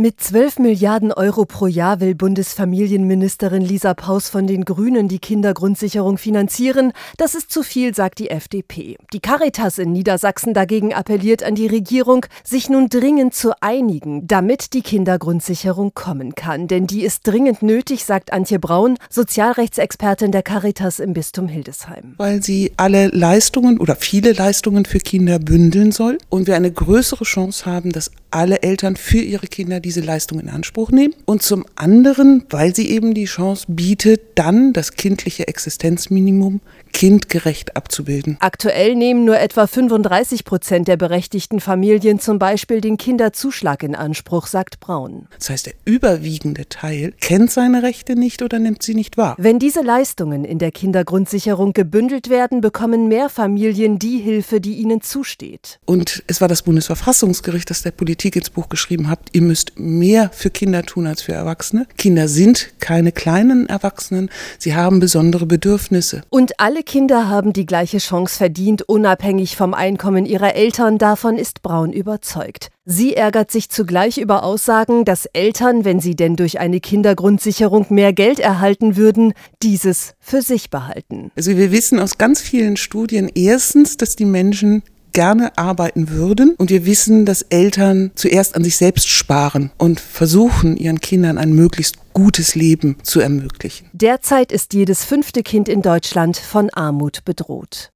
Mit 12 Milliarden Euro pro Jahr will Bundesfamilienministerin Lisa Paus von den Grünen die Kindergrundsicherung finanzieren. Das ist zu viel, sagt die FDP. Die Caritas in Niedersachsen dagegen appelliert an die Regierung, sich nun dringend zu einigen, damit die Kindergrundsicherung kommen kann. Denn die ist dringend nötig, sagt Antje Braun, Sozialrechtsexpertin der Caritas im Bistum Hildesheim. Weil sie alle Leistungen oder viele Leistungen für Kinder bündeln soll und wir eine größere Chance haben, dass alle Eltern für ihre Kinder diese Leistung in Anspruch nehmen. Und zum anderen, weil sie eben die Chance bietet, dann das kindliche Existenzminimum kindgerecht abzubilden. Aktuell nehmen nur etwa 35 Prozent der berechtigten Familien zum Beispiel den Kinderzuschlag in Anspruch, sagt Braun. Das heißt, der überwiegende Teil kennt seine Rechte nicht oder nimmt sie nicht wahr. Wenn diese Leistungen in der Kindergrundsicherung gebündelt werden, bekommen mehr Familien die Hilfe, die ihnen zusteht. Und es war das Bundesverfassungsgericht, das der Politik ins Buch geschrieben hat, ihr müsst mehr für Kinder tun als für Erwachsene. Kinder sind keine kleinen Erwachsenen, sie haben besondere Bedürfnisse. Und alle Kinder haben die gleiche Chance verdient, unabhängig vom Einkommen ihrer Eltern, davon ist Braun überzeugt. Sie ärgert sich zugleich über Aussagen, dass Eltern, wenn sie denn durch eine Kindergrundsicherung mehr Geld erhalten würden, dieses für sich behalten. Also wir wissen aus ganz vielen Studien erstens, dass die Menschen gerne arbeiten würden. Und wir wissen, dass Eltern zuerst an sich selbst sparen und versuchen, ihren Kindern ein möglichst gutes Leben zu ermöglichen. Derzeit ist jedes fünfte Kind in Deutschland von Armut bedroht.